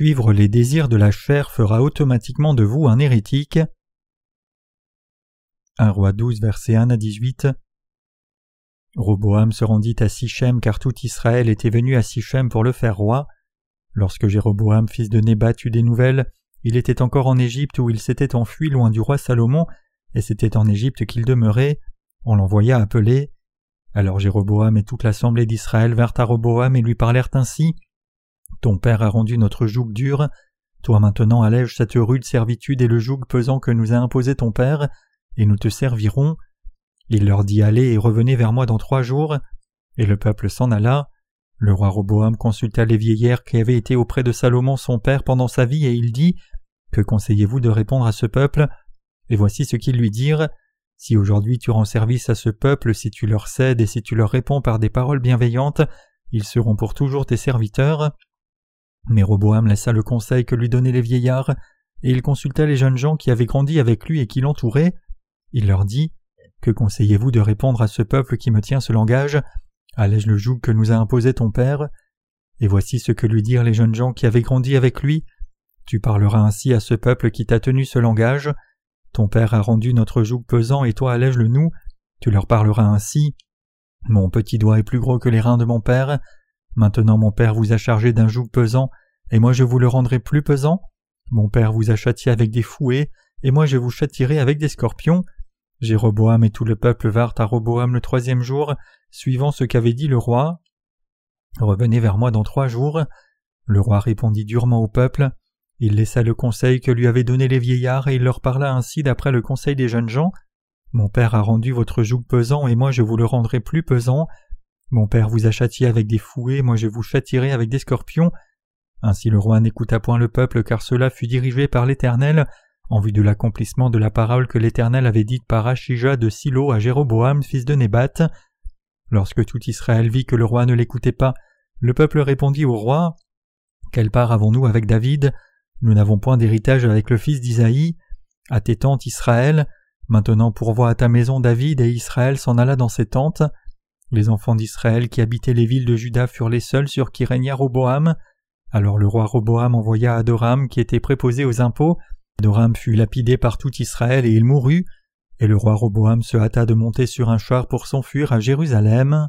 Suivre les désirs de la chair fera automatiquement de vous un hérétique. 1 roi 12 verset 1 à 18 Roboam se rendit à Sichem car tout Israël était venu à Sichem pour le faire roi. Lorsque Jéroboam fils de Nébat eut des nouvelles, il était encore en Égypte où il s'était enfui loin du roi Salomon, et c'était en Égypte qu'il demeurait. On l'envoya appeler. Alors Jéroboam et toute l'assemblée d'Israël vinrent à Roboam et lui parlèrent ainsi. Ton père a rendu notre joug dur. Toi maintenant allège cette rude servitude et le joug pesant que nous a imposé ton père, et nous te servirons. Il leur dit Allez et revenez vers moi dans trois jours. Et le peuple s'en alla. Le roi Roboam consulta les vieillards qui avaient été auprès de Salomon son père pendant sa vie, et il dit Que conseillez-vous de répondre à ce peuple? Et voici ce qu'ils lui dirent Si aujourd'hui tu rends service à ce peuple, si tu leur cèdes et si tu leur réponds par des paroles bienveillantes, ils seront pour toujours tes serviteurs. Mais Roboam laissa le conseil que lui donnaient les vieillards, et il consulta les jeunes gens qui avaient grandi avec lui et qui l'entouraient. Il leur dit Que conseillez-vous de répondre à ce peuple qui me tient ce langage? Allège le joug que nous a imposé ton père Et voici ce que lui dirent les jeunes gens qui avaient grandi avec lui. Tu parleras ainsi à ce peuple qui t'a tenu ce langage. Ton père a rendu notre joug pesant et toi allège le nous. Tu leur parleras ainsi. Mon petit doigt est plus gros que les reins de mon père. Maintenant mon père vous a chargé d'un joug pesant, et moi je vous le rendrai plus pesant. Mon père vous a châtié avec des fouets, et moi je vous châtierai avec des scorpions. Jéroboam et tout le peuple vinrent à Roboam le troisième jour, suivant ce qu'avait dit le roi. Revenez vers moi dans trois jours. Le roi répondit durement au peuple. Il laissa le conseil que lui avaient donné les vieillards et il leur parla ainsi d'après le conseil des jeunes gens. Mon père a rendu votre joug pesant et moi je vous le rendrai plus pesant. Mon père vous a châtié avec des fouets, moi je vous châtierai avec des scorpions. Ainsi le roi n'écouta point le peuple, car cela fut dirigé par l'Éternel, en vue de l'accomplissement de la parole que l'Éternel avait dite par Achija de Silo à Jéroboam, fils de Nébat. Lorsque tout Israël vit que le roi ne l'écoutait pas, le peuple répondit au roi Quelle part avons-nous avec David? Nous n'avons point d'héritage avec le fils d'Isaïe. À tes tentes Israël, maintenant pourvois à ta maison David, et Israël s'en alla dans ses tentes. Les enfants d'Israël qui habitaient les villes de Juda furent les seuls sur qui régna Roboam. Alors le roi Roboam envoya Adoram qui était préposé aux impôts. Adoram fut lapidé par tout Israël et il mourut. Et le roi Roboam se hâta de monter sur un char pour s'enfuir à Jérusalem.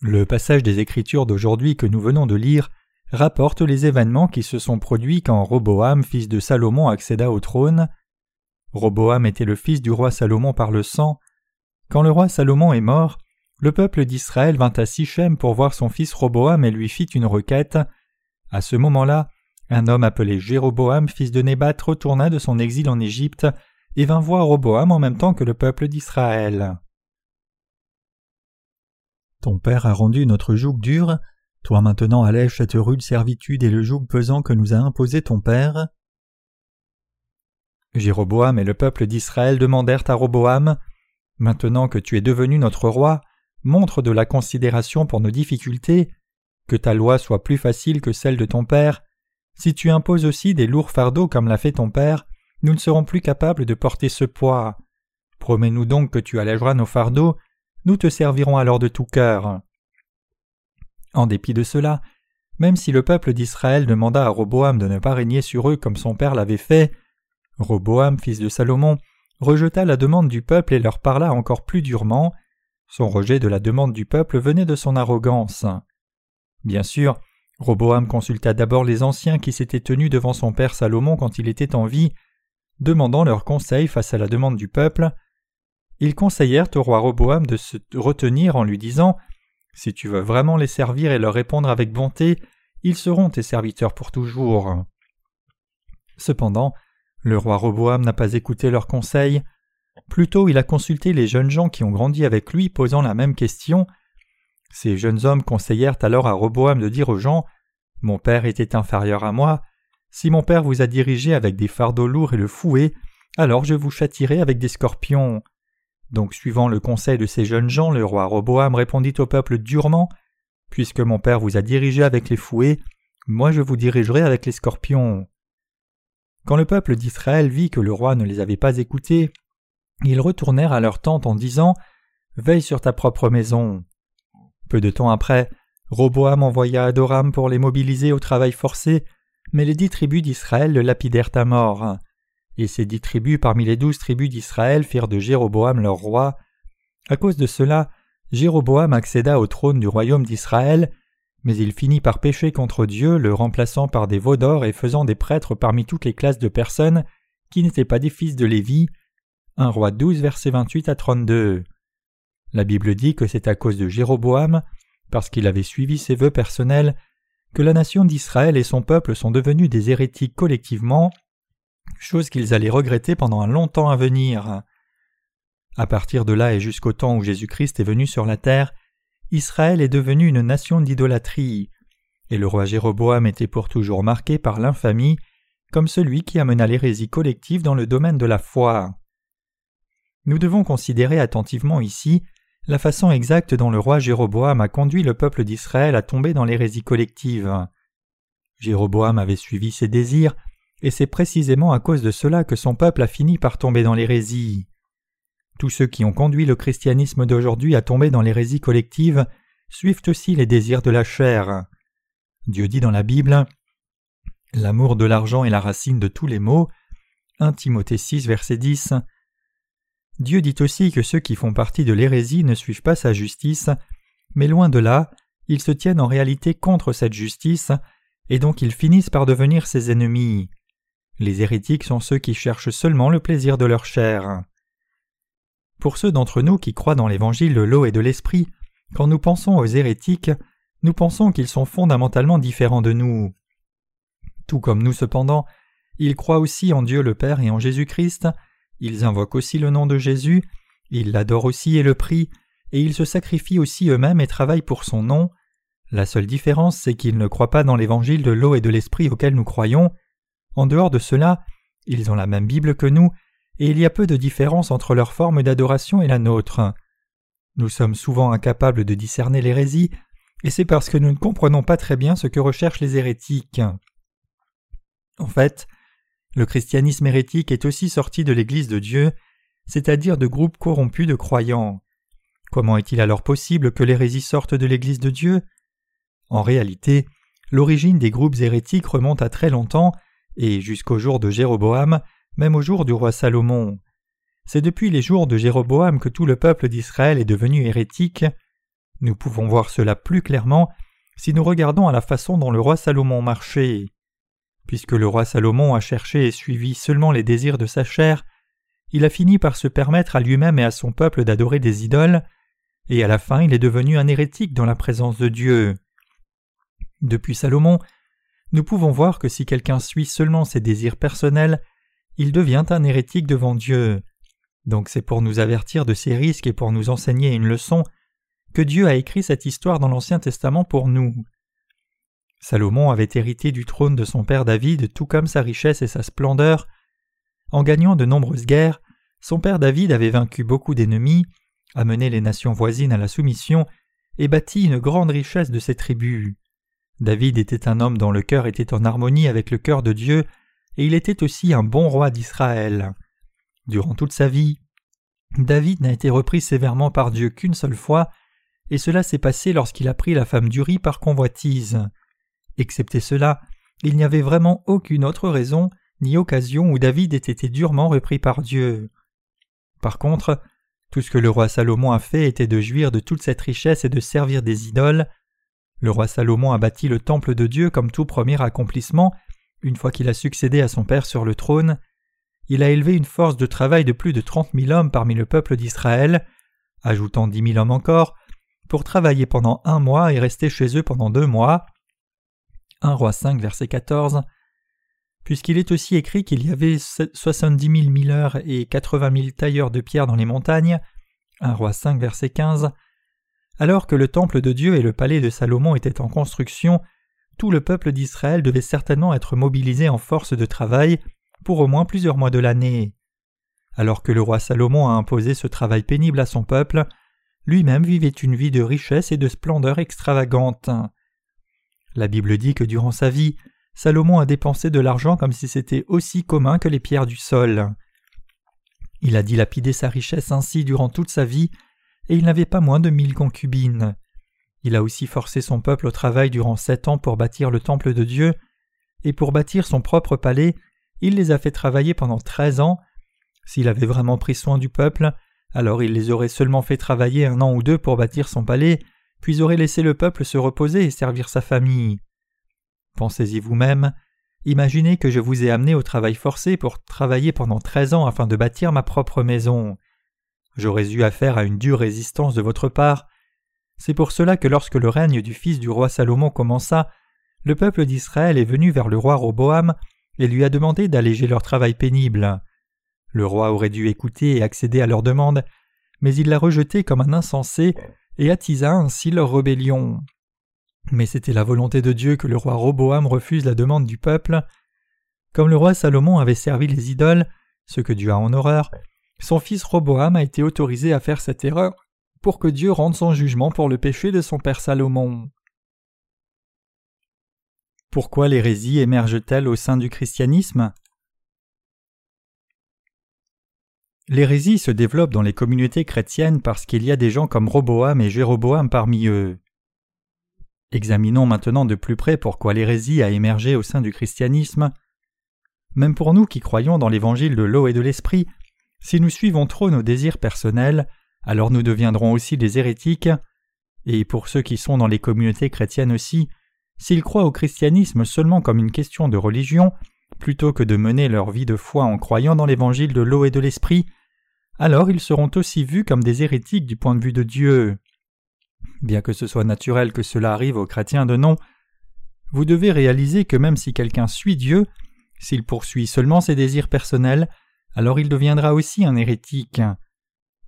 Le passage des Écritures d'aujourd'hui que nous venons de lire rapporte les événements qui se sont produits quand Roboam, fils de Salomon, accéda au trône. Roboam était le fils du roi Salomon par le sang, quand le roi Salomon est mort, le peuple d'Israël vint à Sichem pour voir son fils Roboam et lui fit une requête. À ce moment-là, un homme appelé Jéroboam, fils de Nébat, retourna de son exil en Égypte et vint voir Roboam en même temps que le peuple d'Israël. Ton père a rendu notre joug dur, toi maintenant allège cette rude servitude et le joug pesant que nous a imposé ton père. Jéroboam et le peuple d'Israël demandèrent à Roboam Maintenant que tu es devenu notre roi, montre de la considération pour nos difficultés, que ta loi soit plus facile que celle de ton père. Si tu imposes aussi des lourds fardeaux comme l'a fait ton père, nous ne serons plus capables de porter ce poids. Promets-nous donc que tu allègeras nos fardeaux, nous te servirons alors de tout cœur. En dépit de cela, même si le peuple d'Israël demanda à Roboam de ne pas régner sur eux comme son père l'avait fait, Roboam, fils de Salomon, rejeta la demande du peuple et leur parla encore plus durement. Son rejet de la demande du peuple venait de son arrogance. Bien sûr, Roboam consulta d'abord les anciens qui s'étaient tenus devant son père Salomon quand il était en vie, demandant leur conseil face à la demande du peuple. Ils conseillèrent au roi Roboam de se retenir en lui disant Si tu veux vraiment les servir et leur répondre avec bonté, ils seront tes serviteurs pour toujours. Cependant, le roi Roboam n'a pas écouté leurs conseils. Plutôt, il a consulté les jeunes gens qui ont grandi avec lui, posant la même question. Ces jeunes hommes conseillèrent alors à Roboam de dire aux gens Mon père était inférieur à moi. Si mon père vous a dirigé avec des fardeaux lourds et le fouet, alors je vous châtirai avec des scorpions. Donc, suivant le conseil de ces jeunes gens, le roi Roboam répondit au peuple durement Puisque mon père vous a dirigé avec les fouets, moi je vous dirigerai avec les scorpions. Quand le peuple d'Israël vit que le roi ne les avait pas écoutés, ils retournèrent à leur tente en disant Veille sur ta propre maison. Peu de temps après, Roboam envoya Adoram pour les mobiliser au travail forcé, mais les dix tribus d'Israël le lapidèrent à mort. Et ces dix tribus parmi les douze tribus d'Israël firent de Jéroboam leur roi. À cause de cela, Jéroboam accéda au trône du royaume d'Israël, mais il finit par pécher contre Dieu, le remplaçant par des veaux d'or et faisant des prêtres parmi toutes les classes de personnes qui n'étaient pas des fils de Lévi. 1 roi 12 versets 28 à 32. La Bible dit que c'est à cause de Jéroboam, parce qu'il avait suivi ses vœux personnels, que la nation d'Israël et son peuple sont devenus des hérétiques collectivement, chose qu'ils allaient regretter pendant un long temps à venir. À partir de là et jusqu'au temps où Jésus-Christ est venu sur la terre, Israël est devenu une nation d'idolâtrie, et le roi Jéroboam était pour toujours marqué par l'infamie, comme celui qui amena l'hérésie collective dans le domaine de la foi. Nous devons considérer attentivement ici la façon exacte dont le roi Jéroboam a conduit le peuple d'Israël à tomber dans l'hérésie collective. Jéroboam avait suivi ses désirs, et c'est précisément à cause de cela que son peuple a fini par tomber dans l'hérésie. Tous ceux qui ont conduit le christianisme d'aujourd'hui à tomber dans l'hérésie collective suivent aussi les désirs de la chair. Dieu dit dans la Bible L'amour de l'argent est la racine de tous les maux. 1 Timothée 6, verset 10. Dieu dit aussi que ceux qui font partie de l'hérésie ne suivent pas sa justice, mais loin de là, ils se tiennent en réalité contre cette justice, et donc ils finissent par devenir ses ennemis. Les hérétiques sont ceux qui cherchent seulement le plaisir de leur chair. Pour ceux d'entre nous qui croient dans l'évangile de l'eau et de l'esprit, quand nous pensons aux hérétiques, nous pensons qu'ils sont fondamentalement différents de nous. Tout comme nous cependant, ils croient aussi en Dieu le Père et en Jésus-Christ, ils invoquent aussi le nom de Jésus, ils l'adorent aussi et le prient, et ils se sacrifient aussi eux-mêmes et travaillent pour son nom. La seule différence, c'est qu'ils ne croient pas dans l'évangile de l'eau et de l'esprit auquel nous croyons. En dehors de cela, ils ont la même Bible que nous, et il y a peu de différence entre leur forme d'adoration et la nôtre. Nous sommes souvent incapables de discerner l'hérésie, et c'est parce que nous ne comprenons pas très bien ce que recherchent les hérétiques. En fait, le christianisme hérétique est aussi sorti de l'Église de Dieu, c'est-à-dire de groupes corrompus de croyants. Comment est-il alors possible que l'hérésie sorte de l'Église de Dieu? En réalité, l'origine des groupes hérétiques remonte à très longtemps, et jusqu'au jour de Jéroboam, même au jour du roi Salomon. C'est depuis les jours de Jéroboam que tout le peuple d'Israël est devenu hérétique. Nous pouvons voir cela plus clairement si nous regardons à la façon dont le roi Salomon marchait. Puisque le roi Salomon a cherché et suivi seulement les désirs de sa chair, il a fini par se permettre à lui-même et à son peuple d'adorer des idoles, et à la fin il est devenu un hérétique dans la présence de Dieu. Depuis Salomon, nous pouvons voir que si quelqu'un suit seulement ses désirs personnels, il devient un hérétique devant Dieu. Donc c'est pour nous avertir de ces risques et pour nous enseigner une leçon que Dieu a écrit cette histoire dans l'Ancien Testament pour nous. Salomon avait hérité du trône de son père David tout comme sa richesse et sa splendeur. En gagnant de nombreuses guerres, son père David avait vaincu beaucoup d'ennemis, amené les nations voisines à la soumission et bâti une grande richesse de ses tribus. David était un homme dont le cœur était en harmonie avec le cœur de Dieu, et il était aussi un bon roi d'Israël. Durant toute sa vie, David n'a été repris sévèrement par Dieu qu'une seule fois, et cela s'est passé lorsqu'il a pris la femme d'Uri par convoitise. Excepté cela, il n'y avait vraiment aucune autre raison ni occasion où David ait été durement repris par Dieu. Par contre, tout ce que le roi Salomon a fait était de jouir de toute cette richesse et de servir des idoles. Le roi Salomon a bâti le temple de Dieu comme tout premier accomplissement, une fois qu'il a succédé à son père sur le trône. Il a élevé une force de travail de plus de trente mille hommes parmi le peuple d'Israël, ajoutant dix mille hommes encore, pour travailler pendant un mois et rester chez eux pendant deux mois. 1 roi 5 verset 14 puisqu'il est aussi écrit qu'il y avait soixante-dix mille milleurs et quatre-vingt mille tailleurs de pierre dans les montagnes. 1 roi 5 verset 15 alors que le temple de Dieu et le palais de Salomon étaient en construction, tout le peuple d'Israël devait certainement être mobilisé en force de travail pour au moins plusieurs mois de l'année. Alors que le roi Salomon a imposé ce travail pénible à son peuple, lui-même vivait une vie de richesse et de splendeur extravagante. La Bible dit que durant sa vie, Salomon a dépensé de l'argent comme si c'était aussi commun que les pierres du sol. Il a dilapidé sa richesse ainsi durant toute sa vie, et il n'avait pas moins de mille concubines. Il a aussi forcé son peuple au travail durant sept ans pour bâtir le temple de Dieu, et pour bâtir son propre palais, il les a fait travailler pendant treize ans. S'il avait vraiment pris soin du peuple, alors il les aurait seulement fait travailler un an ou deux pour bâtir son palais, puis aurait laissé le peuple se reposer et servir sa famille. Pensez-y vous-même, imaginez que je vous ai amené au travail forcé pour travailler pendant treize ans afin de bâtir ma propre maison. J'aurais eu affaire à une dure résistance de votre part. C'est pour cela que lorsque le règne du fils du roi Salomon commença, le peuple d'Israël est venu vers le roi Roboam et lui a demandé d'alléger leur travail pénible. Le roi aurait dû écouter et accéder à leur demande, mais il l'a rejeté comme un insensé et attisa ainsi leur rébellion. Mais c'était la volonté de Dieu que le roi Roboam refuse la demande du peuple. Comme le roi Salomon avait servi les idoles, ce que Dieu a en horreur, son fils Roboam a été autorisé à faire cette erreur pour que Dieu rende son jugement pour le péché de son père Salomon. Pourquoi l'hérésie émerge-t-elle au sein du christianisme? L'hérésie se développe dans les communautés chrétiennes parce qu'il y a des gens comme Roboam et Jéroboam parmi eux. Examinons maintenant de plus près pourquoi l'hérésie a émergé au sein du christianisme. Même pour nous qui croyons dans l'évangile de l'eau et de l'esprit, si nous suivons trop nos désirs personnels, alors nous deviendrons aussi des hérétiques, et pour ceux qui sont dans les communautés chrétiennes aussi, s'ils croient au christianisme seulement comme une question de religion, plutôt que de mener leur vie de foi en croyant dans l'évangile de l'eau et de l'esprit, alors ils seront aussi vus comme des hérétiques du point de vue de Dieu. Bien que ce soit naturel que cela arrive aux chrétiens de nom, vous devez réaliser que même si quelqu'un suit Dieu, s'il poursuit seulement ses désirs personnels, alors il deviendra aussi un hérétique.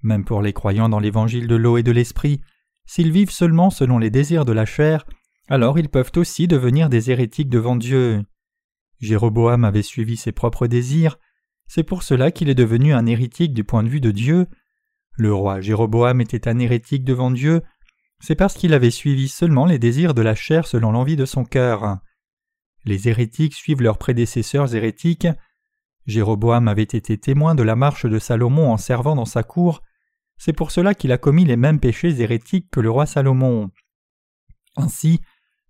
Même pour les croyants dans l'évangile de l'eau et de l'esprit, s'ils vivent seulement selon les désirs de la chair, alors ils peuvent aussi devenir des hérétiques devant Dieu. Jéroboam avait suivi ses propres désirs, c'est pour cela qu'il est devenu un hérétique du point de vue de Dieu. Le roi Jéroboam était un hérétique devant Dieu, c'est parce qu'il avait suivi seulement les désirs de la chair selon l'envie de son cœur. Les hérétiques suivent leurs prédécesseurs hérétiques. Jéroboam avait été témoin de la marche de Salomon en servant dans sa cour, c'est pour cela qu'il a commis les mêmes péchés hérétiques que le roi Salomon. Ainsi,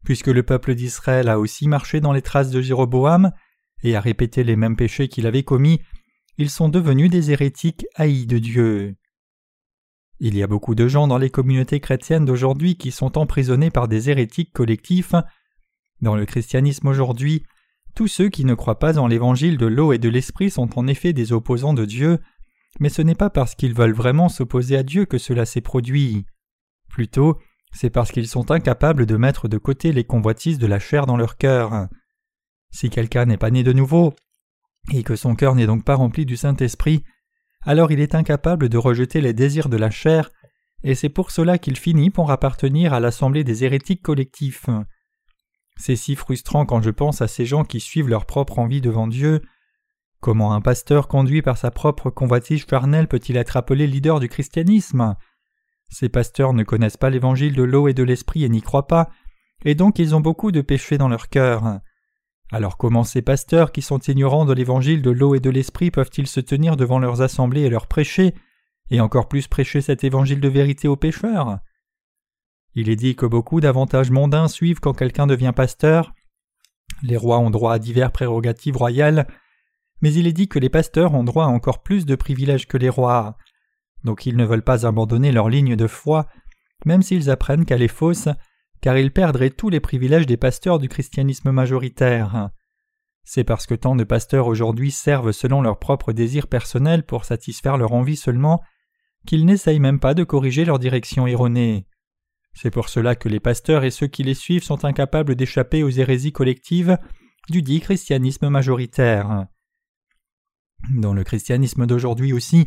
puisque le peuple d'Israël a aussi marché dans les traces de Jéroboam et a répété les mêmes péchés qu'il avait commis, ils sont devenus des hérétiques haïs de Dieu. Il y a beaucoup de gens dans les communautés chrétiennes d'aujourd'hui qui sont emprisonnés par des hérétiques collectifs. Dans le christianisme aujourd'hui, tous ceux qui ne croient pas en l'évangile de l'eau et de l'esprit sont en effet des opposants de Dieu, mais ce n'est pas parce qu'ils veulent vraiment s'opposer à Dieu que cela s'est produit. Plutôt, c'est parce qu'ils sont incapables de mettre de côté les convoitises de la chair dans leur cœur. Si quelqu'un n'est pas né de nouveau, et que son cœur n'est donc pas rempli du Saint-Esprit, alors il est incapable de rejeter les désirs de la chair, et c'est pour cela qu'il finit pour appartenir à l'assemblée des hérétiques collectifs. C'est si frustrant quand je pense à ces gens qui suivent leur propre envie devant Dieu. Comment un pasteur conduit par sa propre convoitise charnelle peut-il être appelé leader du christianisme? Ces pasteurs ne connaissent pas l'évangile de l'eau et de l'esprit et n'y croient pas, et donc ils ont beaucoup de péchés dans leur cœur. Alors comment ces pasteurs qui sont ignorants de l'évangile de l'eau et de l'esprit peuvent-ils se tenir devant leurs assemblées et leur prêcher, et encore plus prêcher cet évangile de vérité aux pécheurs? Il est dit que beaucoup d'avantages mondains suivent quand quelqu'un devient pasteur. Les rois ont droit à divers prérogatives royales, mais il est dit que les pasteurs ont droit à encore plus de privilèges que les rois. Donc ils ne veulent pas abandonner leur ligne de foi, même s'ils apprennent qu'elle est fausse, car ils perdraient tous les privilèges des pasteurs du christianisme majoritaire. C'est parce que tant de pasteurs aujourd'hui servent selon leurs propres désirs personnels pour satisfaire leur envie seulement qu'ils n'essayent même pas de corriger leur direction erronée. C'est pour cela que les pasteurs et ceux qui les suivent sont incapables d'échapper aux hérésies collectives du dit christianisme majoritaire. Dans le christianisme d'aujourd'hui aussi,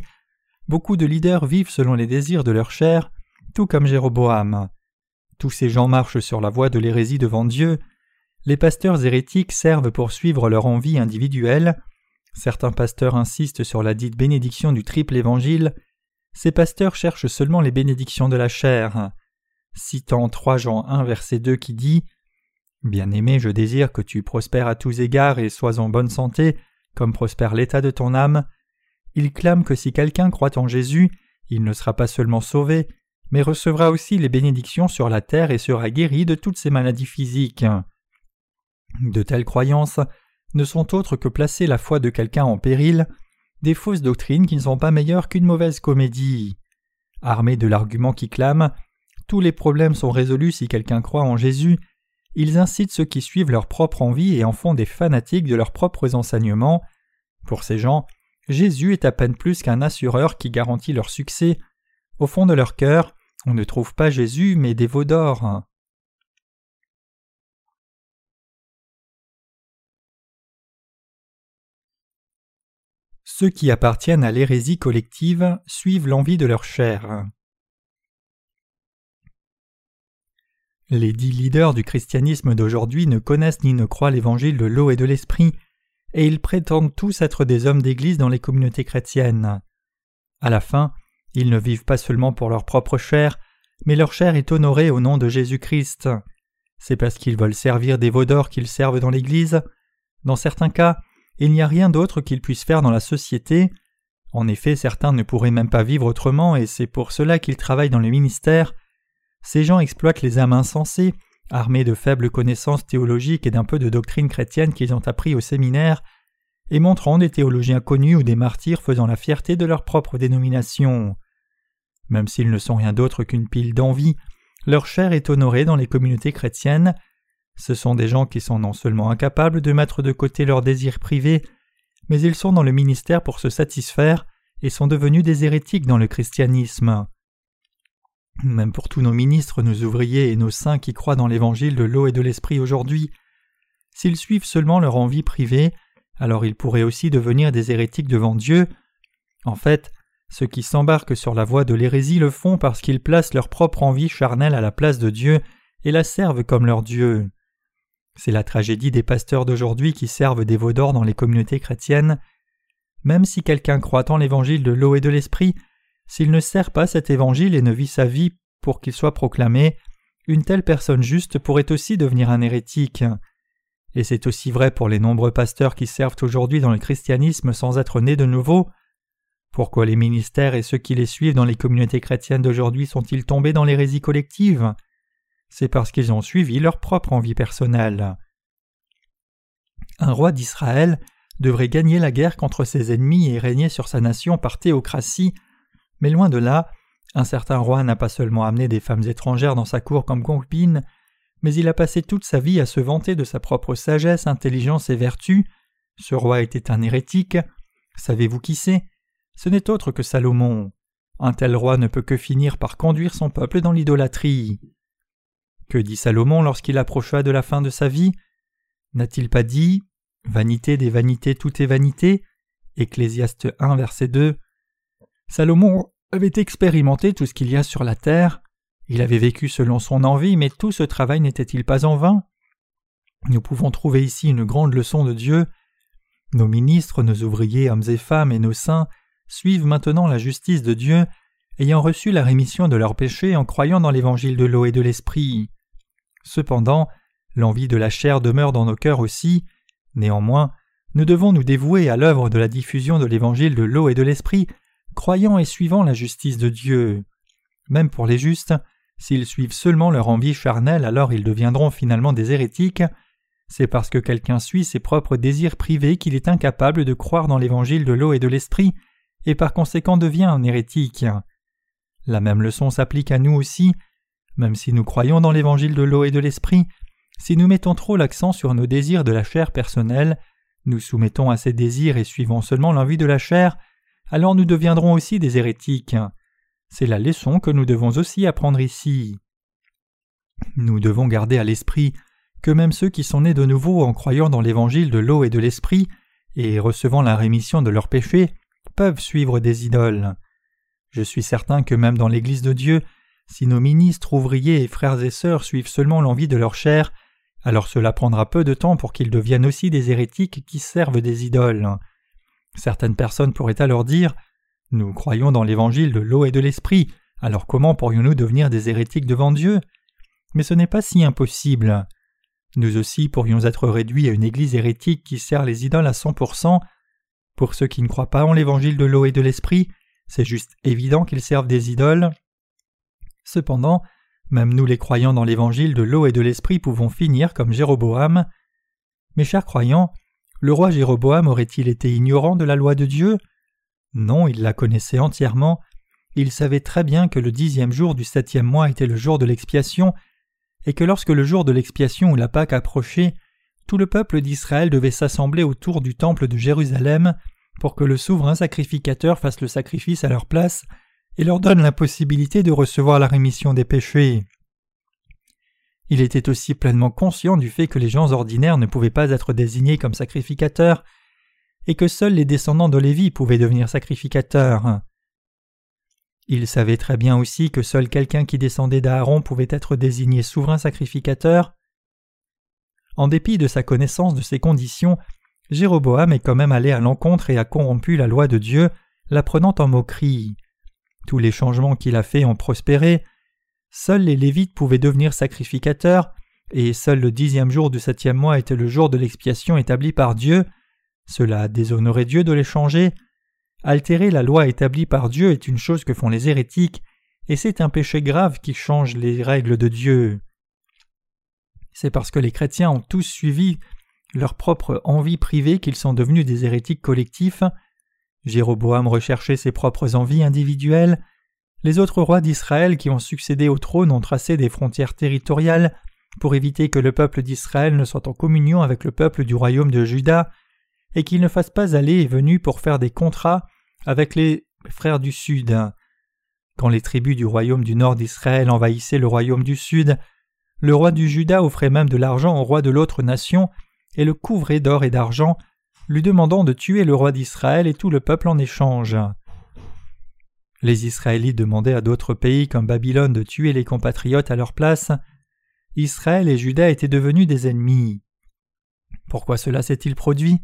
beaucoup de leaders vivent selon les désirs de leur chair, tout comme Jéroboam. Tous ces gens marchent sur la voie de l'hérésie devant Dieu. Les pasteurs hérétiques servent pour suivre leur envie individuelle. Certains pasteurs insistent sur la dite bénédiction du triple évangile. Ces pasteurs cherchent seulement les bénédictions de la chair. Citant 3 Jean 1 verset 2 qui dit Bien-aimé, je désire que tu prospères à tous égards et sois en bonne santé, comme prospère l'état de ton âme. Il clame que si quelqu'un croit en Jésus, il ne sera pas seulement sauvé, mais recevra aussi les bénédictions sur la terre et sera guéri de toutes ses maladies physiques. De telles croyances ne sont autres que placer la foi de quelqu'un en péril, des fausses doctrines qui ne sont pas meilleures qu'une mauvaise comédie. Armés de l'argument qui clame tous les problèmes sont résolus si quelqu'un croit en Jésus, ils incitent ceux qui suivent leur propre envie et en font des fanatiques de leurs propres enseignements. Pour ces gens, Jésus est à peine plus qu'un assureur qui garantit leur succès. Au fond de leur cœur, on ne trouve pas Jésus mais des veaux d'or. Ceux qui appartiennent à l'hérésie collective suivent l'envie de leur chair. Les dix leaders du christianisme d'aujourd'hui ne connaissent ni ne croient l'évangile de l'eau et de l'esprit, et ils prétendent tous être des hommes d'Église dans les communautés chrétiennes. À la fin, ils ne vivent pas seulement pour leur propre chair, mais leur chair est honorée au nom de Jésus-Christ. C'est parce qu'ils veulent servir des veaux d'or qu'ils servent dans l'Église. Dans certains cas, il n'y a rien d'autre qu'ils puissent faire dans la société. En effet, certains ne pourraient même pas vivre autrement, et c'est pour cela qu'ils travaillent dans le ministère. Ces gens exploitent les âmes insensées, armés de faibles connaissances théologiques et d'un peu de doctrine chrétienne qu'ils ont appris au séminaire, et montrant des théologiens connus ou des martyrs faisant la fierté de leur propre dénomination. Même s'ils ne sont rien d'autre qu'une pile d'envie, leur chair est honorée dans les communautés chrétiennes. Ce sont des gens qui sont non seulement incapables de mettre de côté leurs désirs privés, mais ils sont dans le ministère pour se satisfaire et sont devenus des hérétiques dans le christianisme. Même pour tous nos ministres, nos ouvriers et nos saints qui croient dans l'évangile de l'eau et de l'esprit aujourd'hui, s'ils suivent seulement leur envie privée, alors ils pourraient aussi devenir des hérétiques devant Dieu. En fait, ceux qui s'embarquent sur la voie de l'hérésie le font parce qu'ils placent leur propre envie charnelle à la place de Dieu et la servent comme leur Dieu. C'est la tragédie des pasteurs d'aujourd'hui qui servent des veaux d'or dans les communautés chrétiennes. Même si quelqu'un croit en l'évangile de l'eau et de l'esprit, s'il ne sert pas cet évangile et ne vit sa vie pour qu'il soit proclamé, une telle personne juste pourrait aussi devenir un hérétique. Et c'est aussi vrai pour les nombreux pasteurs qui servent aujourd'hui dans le christianisme sans être nés de nouveau. Pourquoi les ministères et ceux qui les suivent dans les communautés chrétiennes d'aujourd'hui sont-ils tombés dans l'hérésie collective? C'est parce qu'ils ont suivi leur propre envie personnelle. Un roi d'Israël devrait gagner la guerre contre ses ennemis et régner sur sa nation par théocratie mais loin de là, un certain roi n'a pas seulement amené des femmes étrangères dans sa cour comme concubines, mais il a passé toute sa vie à se vanter de sa propre sagesse, intelligence et vertu. Ce roi était un hérétique. Savez-vous qui c'est? Ce n'est autre que Salomon. Un tel roi ne peut que finir par conduire son peuple dans l'idolâtrie. Que dit Salomon lorsqu'il approcha de la fin de sa vie? N'a-t-il pas dit Vanité des vanités, tout est vanité? Ecclésiaste 1, verset 2. Salomon avait expérimenté tout ce qu'il y a sur la terre, il avait vécu selon son envie, mais tout ce travail n'était-il pas en vain? Nous pouvons trouver ici une grande leçon de Dieu. Nos ministres, nos ouvriers, hommes et femmes et nos saints suivent maintenant la justice de Dieu, ayant reçu la rémission de leurs péchés en croyant dans l'évangile de l'eau et de l'esprit. Cependant, l'envie de la chair demeure dans nos cœurs aussi. Néanmoins, nous devons nous dévouer à l'œuvre de la diffusion de l'évangile de l'eau et de l'esprit croyant et suivant la justice de Dieu. Même pour les justes, s'ils suivent seulement leur envie charnelle, alors ils deviendront finalement des hérétiques. C'est parce que quelqu'un suit ses propres désirs privés qu'il est incapable de croire dans l'évangile de l'eau et de l'esprit, et par conséquent devient un hérétique. La même leçon s'applique à nous aussi. Même si nous croyons dans l'évangile de l'eau et de l'esprit, si nous mettons trop l'accent sur nos désirs de la chair personnelle, nous soumettons à ces désirs et suivons seulement l'envie de la chair, alors nous deviendrons aussi des hérétiques. C'est la leçon que nous devons aussi apprendre ici. Nous devons garder à l'esprit que même ceux qui sont nés de nouveau en croyant dans l'évangile de l'eau et de l'esprit, et recevant la rémission de leurs péchés, peuvent suivre des idoles. Je suis certain que même dans l'Église de Dieu, si nos ministres, ouvriers et frères et sœurs suivent seulement l'envie de leur chair, alors cela prendra peu de temps pour qu'ils deviennent aussi des hérétiques qui servent des idoles. Certaines personnes pourraient alors dire Nous croyons dans l'évangile de l'eau et de l'esprit, alors comment pourrions-nous devenir des hérétiques devant Dieu? Mais ce n'est pas si impossible. Nous aussi pourrions être réduits à une église hérétique qui sert les idoles à 100%. Pour ceux qui ne croient pas en l'évangile de l'eau et de l'esprit, c'est juste évident qu'ils servent des idoles. Cependant, même nous les croyants dans l'évangile de l'eau et de l'esprit pouvons finir comme Jéroboam. Mes chers croyants, le roi Jéroboam aurait-il été ignorant de la loi de Dieu? Non, il la connaissait entièrement. Il savait très bien que le dixième jour du septième mois était le jour de l'expiation, et que lorsque le jour de l'expiation ou la Pâque approchait, tout le peuple d'Israël devait s'assembler autour du temple de Jérusalem pour que le souverain sacrificateur fasse le sacrifice à leur place et leur donne la possibilité de recevoir la rémission des péchés. Il était aussi pleinement conscient du fait que les gens ordinaires ne pouvaient pas être désignés comme sacrificateurs et que seuls les descendants de Lévi pouvaient devenir sacrificateurs. Il savait très bien aussi que seul quelqu'un qui descendait d'Aaron pouvait être désigné souverain sacrificateur. En dépit de sa connaissance de ces conditions, Jéroboam est quand même allé à l'encontre et a corrompu la loi de Dieu, la prenant en moquerie. Tous les changements qu'il a faits ont prospéré. Seuls les Lévites pouvaient devenir sacrificateurs, et seul le dixième jour du septième mois était le jour de l'expiation établi par Dieu. Cela a déshonoré Dieu de les changer. Altérer la loi établie par Dieu est une chose que font les hérétiques, et c'est un péché grave qui change les règles de Dieu. C'est parce que les chrétiens ont tous suivi leur propre envie privée qu'ils sont devenus des hérétiques collectifs. Jéroboam recherchait ses propres envies individuelles. Les autres rois d'Israël qui ont succédé au trône ont tracé des frontières territoriales pour éviter que le peuple d'Israël ne soit en communion avec le peuple du royaume de Juda et qu'il ne fasse pas aller et venir pour faire des contrats avec les frères du Sud. Quand les tribus du royaume du nord d'Israël envahissaient le royaume du Sud, le roi du Juda offrait même de l'argent au roi de l'autre nation et le couvrait d'or et d'argent lui demandant de tuer le roi d'Israël et tout le peuple en échange. Les Israélites demandaient à d'autres pays comme Babylone de tuer les compatriotes à leur place. Israël et Juda étaient devenus des ennemis. Pourquoi cela s'est-il produit?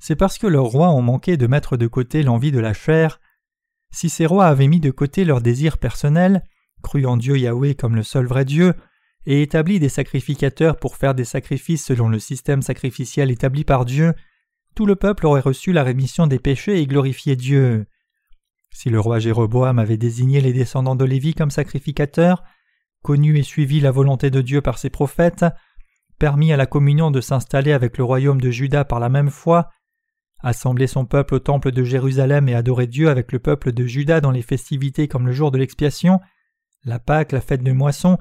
C'est parce que leurs rois ont manqué de mettre de côté l'envie de la chair. Si ces rois avaient mis de côté leurs désirs personnels, cru en Dieu Yahweh comme le seul vrai Dieu, et établi des sacrificateurs pour faire des sacrifices selon le système sacrificiel établi par Dieu, tout le peuple aurait reçu la rémission des péchés et glorifié Dieu. Si le roi Jéroboam avait désigné les descendants de Lévi comme sacrificateurs, connu et suivi la volonté de Dieu par ses prophètes, permis à la communion de s'installer avec le royaume de Juda par la même foi, assemblé son peuple au temple de Jérusalem et adoré Dieu avec le peuple de Juda dans les festivités comme le jour de l'expiation, la Pâque, la fête de moisson,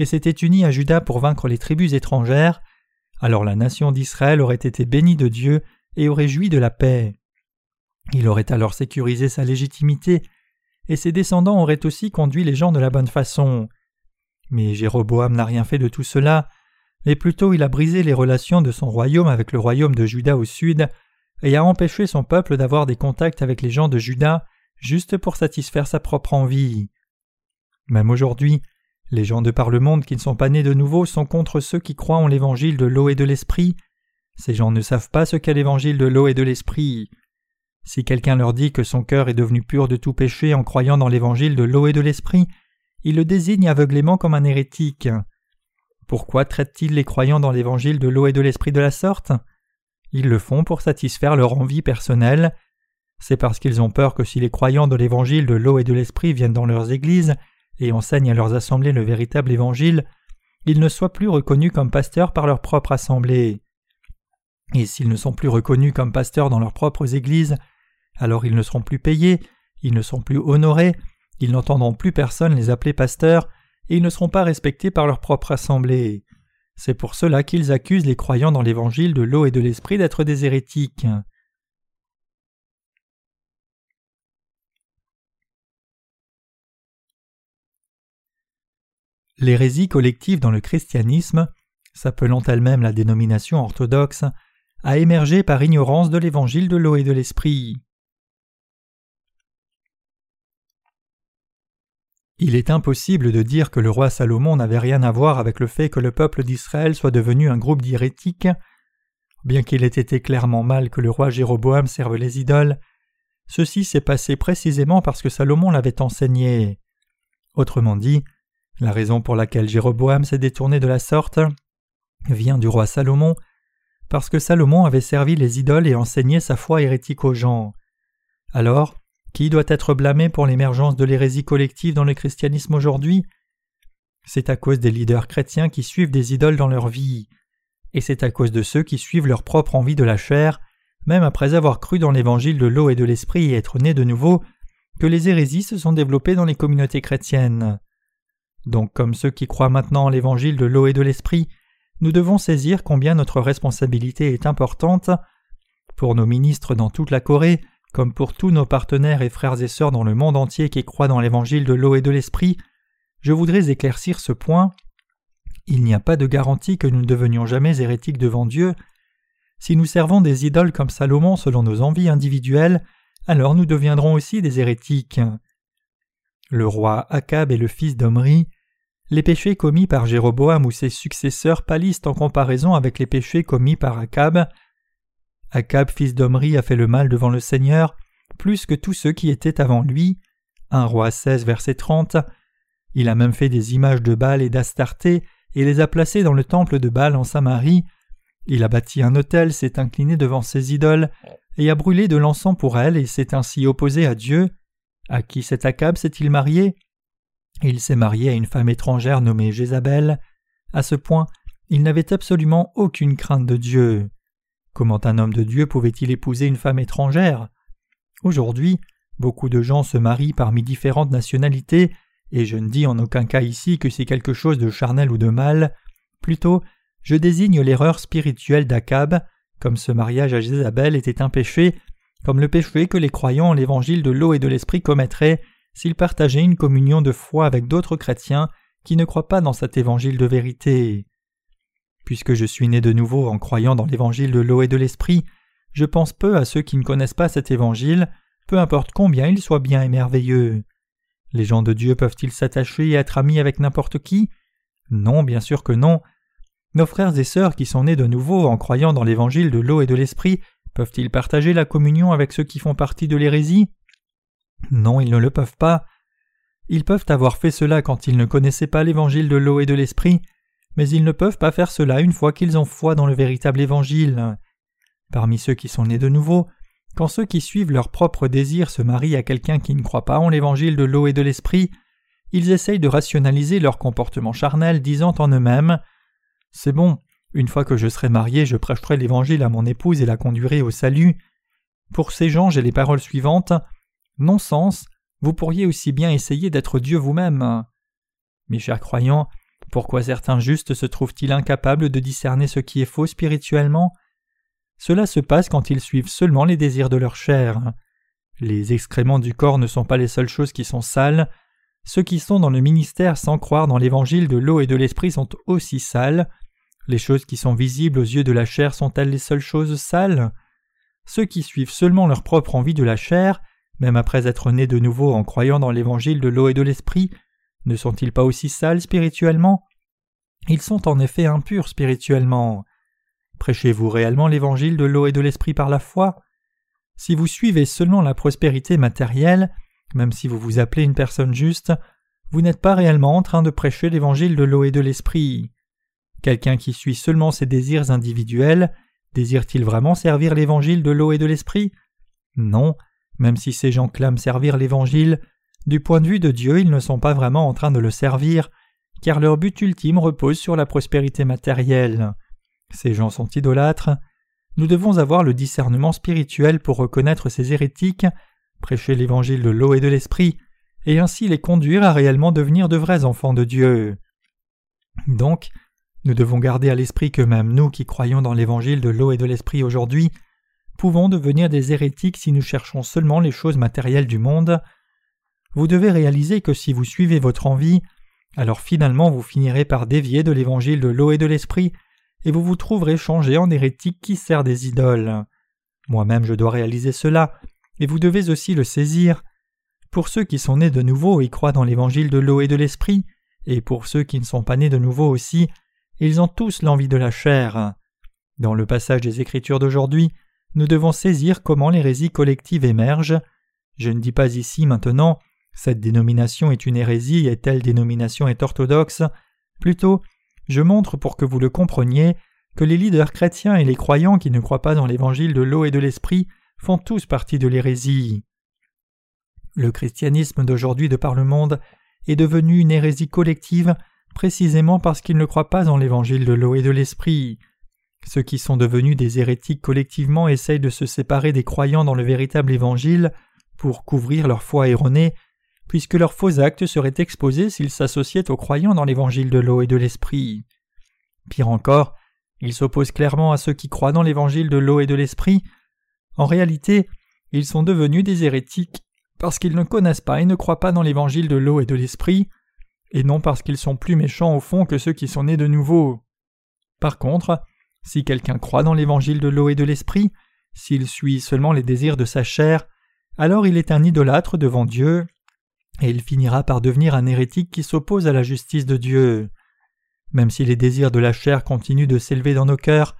et s'était uni à Juda pour vaincre les tribus étrangères, alors la nation d'Israël aurait été bénie de Dieu et aurait joui de la paix. Il aurait alors sécurisé sa légitimité, et ses descendants auraient aussi conduit les gens de la bonne façon. Mais Jéroboam n'a rien fait de tout cela, mais plutôt il a brisé les relations de son royaume avec le royaume de Juda au sud, et a empêché son peuple d'avoir des contacts avec les gens de Juda juste pour satisfaire sa propre envie. Même aujourd'hui, les gens de par le monde qui ne sont pas nés de nouveau sont contre ceux qui croient en l'évangile de l'eau et de l'esprit, ces gens ne savent pas ce qu'est l'évangile de l'eau et de l'esprit. Si quelqu'un leur dit que son cœur est devenu pur de tout péché en croyant dans l'évangile de l'eau et de l'esprit, il le désigne aveuglément comme un hérétique. Pourquoi traitent-ils les croyants dans l'évangile de l'eau et de l'esprit de la sorte? Ils le font pour satisfaire leur envie personnelle. C'est parce qu'ils ont peur que si les croyants de l'évangile de l'eau et de l'esprit viennent dans leurs églises et enseignent à leurs assemblées le véritable évangile, ils ne soient plus reconnus comme pasteurs par leur propre assemblée. Et s'ils ne sont plus reconnus comme pasteurs dans leurs propres églises, alors ils ne seront plus payés, ils ne seront plus honorés, ils n'entendront plus personne les appeler pasteurs, et ils ne seront pas respectés par leur propre assemblée. C'est pour cela qu'ils accusent les croyants dans l'évangile de l'eau et de l'esprit d'être des hérétiques. L'hérésie collective dans le christianisme, s'appelant elle-même la dénomination orthodoxe, a émergé par ignorance de l'évangile de l'eau et de l'esprit. Il est impossible de dire que le roi Salomon n'avait rien à voir avec le fait que le peuple d'Israël soit devenu un groupe d'hérétiques. Bien qu'il ait été clairement mal que le roi Jéroboam serve les idoles, ceci s'est passé précisément parce que Salomon l'avait enseigné. Autrement dit, la raison pour laquelle Jéroboam s'est détourné de la sorte vient du roi Salomon, parce que Salomon avait servi les idoles et enseigné sa foi hérétique aux gens. Alors, Qui doit être blâmé pour l'émergence de l'hérésie collective dans le christianisme aujourd'hui? C'est à cause des leaders chrétiens qui suivent des idoles dans leur vie. Et c'est à cause de ceux qui suivent leur propre envie de la chair, même après avoir cru dans l'évangile de l'eau et de l'esprit et être nés de nouveau, que les hérésies se sont développées dans les communautés chrétiennes. Donc comme ceux qui croient maintenant en l'évangile de l'eau et de l'esprit, nous devons saisir combien notre responsabilité est importante. Pour nos ministres dans toute la Corée, comme pour tous nos partenaires et frères et sœurs dans le monde entier qui croient dans l'évangile de l'eau et de l'esprit, je voudrais éclaircir ce point. Il n'y a pas de garantie que nous ne devenions jamais hérétiques devant Dieu. Si nous servons des idoles comme Salomon selon nos envies individuelles, alors nous deviendrons aussi des hérétiques. Le roi Akab est le fils d'Omri. Les péchés commis par Jéroboam ou ses successeurs pâlissent en comparaison avec les péchés commis par Akab. Akab, fils d'Omri, a fait le mal devant le Seigneur, plus que tous ceux qui étaient avant lui. 1 roi 16, verset 30. Il a même fait des images de Baal et d'Astarté et les a placées dans le temple de Baal en Samarie. Il a bâti un autel, s'est incliné devant ses idoles, et a brûlé de l'encens pour elles, et s'est ainsi opposé à Dieu. À qui cet Akab s'est-il marié? Il s'est marié à une femme étrangère nommée Jézabel. À ce point, il n'avait absolument aucune crainte de Dieu. Comment un homme de Dieu pouvait-il épouser une femme étrangère? Aujourd'hui, beaucoup de gens se marient parmi différentes nationalités, et je ne dis en aucun cas ici que c'est quelque chose de charnel ou de mal, plutôt je désigne l'erreur spirituelle d'Akab, comme ce mariage à Jézabel était un péché, comme le péché que les croyants en l'évangile de l'eau et de l'esprit commettraient s'ils partageaient une communion de foi avec d'autres chrétiens qui ne croient pas dans cet évangile de vérité. Puisque je suis né de nouveau en croyant dans l'évangile de l'eau et de l'esprit, je pense peu à ceux qui ne connaissent pas cet évangile, peu importe combien il soit bien et merveilleux. Les gens de Dieu peuvent-ils s'attacher et être amis avec n'importe qui? Non, bien sûr que non. Nos frères et sœurs qui sont nés de nouveau en croyant dans l'évangile de l'eau et de l'esprit peuvent-ils partager la communion avec ceux qui font partie de l'hérésie? Non, ils ne le peuvent pas. Ils peuvent avoir fait cela quand ils ne connaissaient pas l'évangile de l'eau et de l'esprit, mais ils ne peuvent pas faire cela une fois qu'ils ont foi dans le véritable évangile. Parmi ceux qui sont nés de nouveau, quand ceux qui suivent leur propre désir se marient à quelqu'un qui ne croit pas en l'évangile de l'eau et de l'esprit, ils essayent de rationaliser leur comportement charnel, disant en eux-mêmes c'est bon, une fois que je serai marié, je prêcherai l'Évangile à mon épouse et la conduirai au salut. Pour ces gens, j'ai les paroles suivantes. Non-sens, vous pourriez aussi bien essayer d'être Dieu vous-même. Mes chers croyants, pourquoi certains justes se trouvent-ils incapables de discerner ce qui est faux spirituellement? Cela se passe quand ils suivent seulement les désirs de leur chair. Les excréments du corps ne sont pas les seules choses qui sont sales. Ceux qui sont dans le ministère sans croire dans l'évangile de l'eau et de l'esprit sont aussi sales. Les choses qui sont visibles aux yeux de la chair sont-elles les seules choses sales? Ceux qui suivent seulement leur propre envie de la chair, même après être nés de nouveau en croyant dans l'évangile de l'eau et de l'esprit, ne sont-ils pas aussi sales spirituellement? Ils sont en effet impurs spirituellement. Prêchez-vous réellement l'évangile de l'eau et de l'esprit par la foi? Si vous suivez seulement la prospérité matérielle, même si vous vous appelez une personne juste, vous n'êtes pas réellement en train de prêcher l'évangile de l'eau et de l'esprit. Quelqu'un qui suit seulement ses désirs individuels, désire-t-il vraiment servir l'évangile de l'eau et de l'esprit? Non, même si ces gens clament servir l'évangile, du point de vue de Dieu, ils ne sont pas vraiment en train de le servir, car leur but ultime repose sur la prospérité matérielle. Ces gens sont idolâtres. Nous devons avoir le discernement spirituel pour reconnaître ces hérétiques, prêcher l'évangile de l'eau et de l'esprit, et ainsi les conduire à réellement devenir de vrais enfants de Dieu. Donc, nous devons garder à l'esprit que même nous qui croyons dans l'évangile de l'eau et de l'esprit aujourd'hui, pouvons devenir des hérétiques si nous cherchons seulement les choses matérielles du monde. Vous devez réaliser que si vous suivez votre envie, alors finalement vous finirez par dévier de l'évangile de l'eau et de l'esprit, et vous vous trouverez changé en hérétique qui sert des idoles. Moi-même je dois réaliser cela, et vous devez aussi le saisir. Pour ceux qui sont nés de nouveau et croient dans l'évangile de l'eau et de l'esprit, et pour ceux qui ne sont pas nés de nouveau aussi, ils ont tous l'envie de la chair. Dans le passage des Écritures d'aujourd'hui, nous devons saisir comment l'hérésie collective émerge. Je ne dis pas ici maintenant cette dénomination est une hérésie et telle dénomination est orthodoxe. Plutôt, je montre pour que vous le compreniez que les leaders chrétiens et les croyants qui ne croient pas dans l'évangile de l'eau et de l'esprit font tous partie de l'hérésie. Le christianisme d'aujourd'hui de par le monde est devenu une hérésie collective précisément parce qu'ils ne croient pas en l'évangile de l'eau et de l'esprit. Ceux qui sont devenus des hérétiques collectivement essayent de se séparer des croyants dans le véritable évangile pour couvrir leur foi erronée, puisque leurs faux actes seraient exposés s'ils s'associaient aux croyants dans l'évangile de l'eau et de l'esprit. Pire encore, ils s'opposent clairement à ceux qui croient dans l'évangile de l'eau et de l'esprit. En réalité, ils sont devenus des hérétiques parce qu'ils ne connaissent pas et ne croient pas dans l'évangile de l'eau et de l'esprit, et non parce qu'ils sont plus méchants au fond que ceux qui sont nés de nouveau. Par contre, si quelqu'un croit dans l'évangile de l'eau et de l'esprit, s'il suit seulement les désirs de sa chair, alors il est un idolâtre devant Dieu, et il finira par devenir un hérétique qui s'oppose à la justice de Dieu. Même si les désirs de la chair continuent de s'élever dans nos cœurs,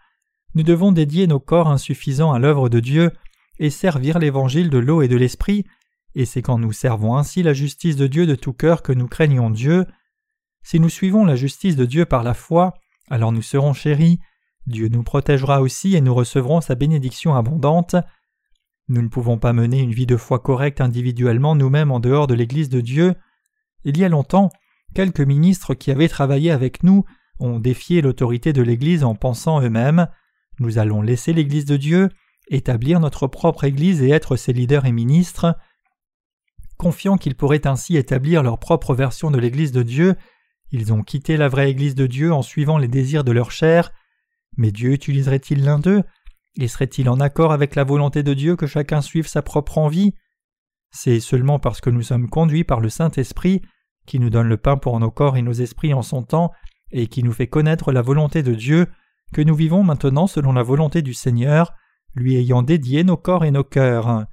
nous devons dédier nos corps insuffisants à l'œuvre de Dieu et servir l'évangile de l'eau et de l'esprit, et c'est quand nous servons ainsi la justice de Dieu de tout cœur que nous craignons Dieu. Si nous suivons la justice de Dieu par la foi, alors nous serons chéris, Dieu nous protégera aussi et nous recevrons sa bénédiction abondante. Nous ne pouvons pas mener une vie de foi correcte individuellement nous-mêmes en dehors de l'Église de Dieu. Il y a longtemps, quelques ministres qui avaient travaillé avec nous ont défié l'autorité de l'Église en pensant eux-mêmes Nous allons laisser l'Église de Dieu, établir notre propre Église et être ses leaders et ministres. Confiant qu'ils pourraient ainsi établir leur propre version de l'Église de Dieu, ils ont quitté la vraie Église de Dieu en suivant les désirs de leur chair. Mais Dieu utiliserait-il l'un d'eux Et serait-il en accord avec la volonté de Dieu que chacun suive sa propre envie? C'est seulement parce que nous sommes conduits par le Saint-Esprit, qui nous donne le pain pour nos corps et nos esprits en son temps, et qui nous fait connaître la volonté de Dieu, que nous vivons maintenant selon la volonté du Seigneur, lui ayant dédié nos corps et nos cœurs.